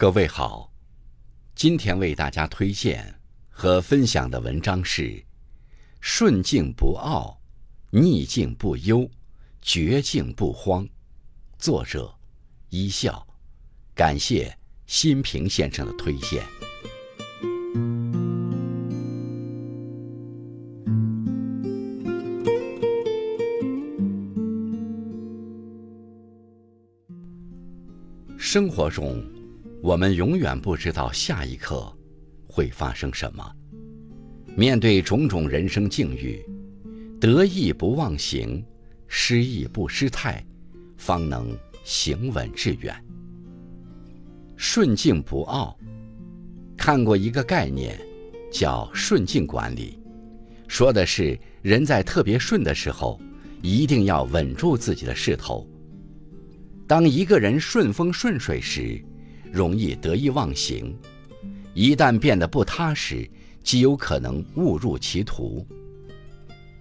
各位好，今天为大家推荐和分享的文章是：顺境不傲，逆境不忧，绝境不慌。作者：一笑。感谢新平先生的推荐。生活中，我们永远不知道下一刻会发生什么。面对种种人生境遇，得意不忘形，失意不失态，方能行稳致远。顺境不傲。看过一个概念，叫顺境管理，说的是人在特别顺的时候，一定要稳住自己的势头。当一个人顺风顺水时，容易得意忘形；一旦变得不踏实，极有可能误入歧途。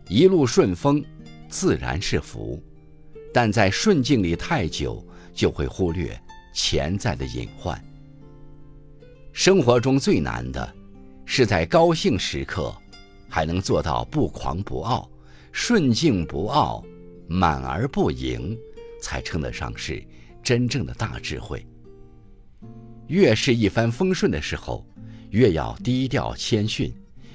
一路顺风，自然是福，但在顺境里太久，就会忽略潜在的隐患。生活中最难的，是在高兴时刻，还能做到不狂不傲，顺境不傲，满而不盈。才称得上是真正的大智慧。越是一帆风顺的时候，越要低调谦逊，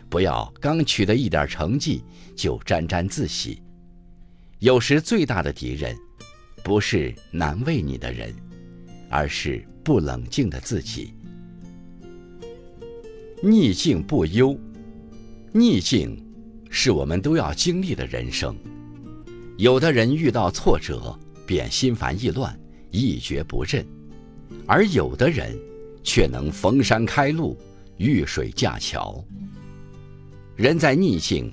不要刚取得一点成绩就沾沾自喜。有时最大的敌人，不是难为你的人，而是不冷静的自己。逆境不忧，逆境是我们都要经历的人生。有的人遇到挫折。便心烦意乱，一蹶不振；而有的人却能逢山开路，遇水架桥。人在逆境，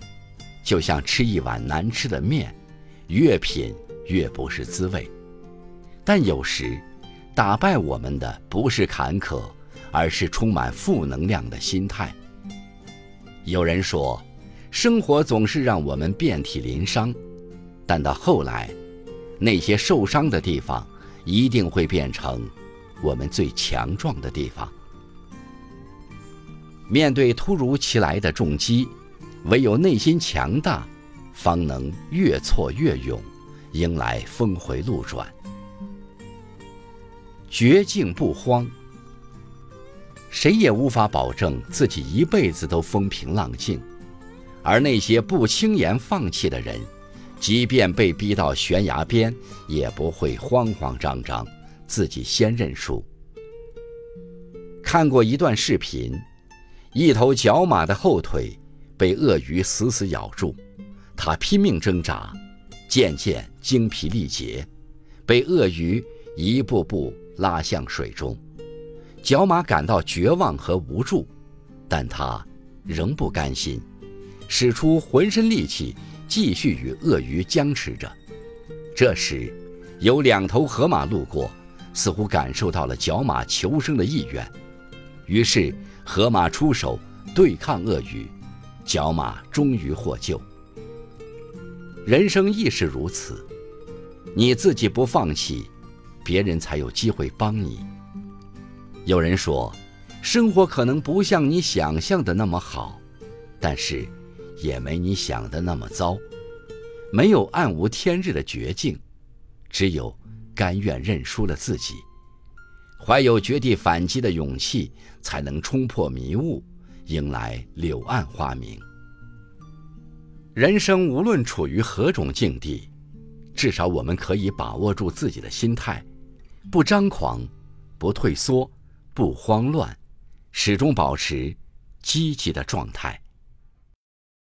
就像吃一碗难吃的面，越品越不是滋味。但有时，打败我们的不是坎坷，而是充满负能量的心态。有人说，生活总是让我们遍体鳞伤，但到后来。那些受伤的地方，一定会变成我们最强壮的地方。面对突如其来的重击，唯有内心强大，方能越挫越勇，迎来峰回路转。绝境不慌，谁也无法保证自己一辈子都风平浪静，而那些不轻言放弃的人。即便被逼到悬崖边，也不会慌慌张张，自己先认输。看过一段视频，一头角马的后腿被鳄鱼死死咬住，它拼命挣扎，渐渐精疲力竭，被鳄鱼一步步拉向水中。角马感到绝望和无助，但它仍不甘心，使出浑身力气。继续与鳄鱼僵持着。这时，有两头河马路过，似乎感受到了角马求生的意愿，于是河马出手对抗鳄鱼，角马终于获救。人生亦是如此，你自己不放弃，别人才有机会帮你。有人说，生活可能不像你想象的那么好，但是。也没你想的那么糟，没有暗无天日的绝境，只有甘愿认输了自己。怀有绝地反击的勇气，才能冲破迷雾，迎来柳暗花明。人生无论处于何种境地，至少我们可以把握住自己的心态，不张狂，不退缩，不慌乱，始终保持积极的状态。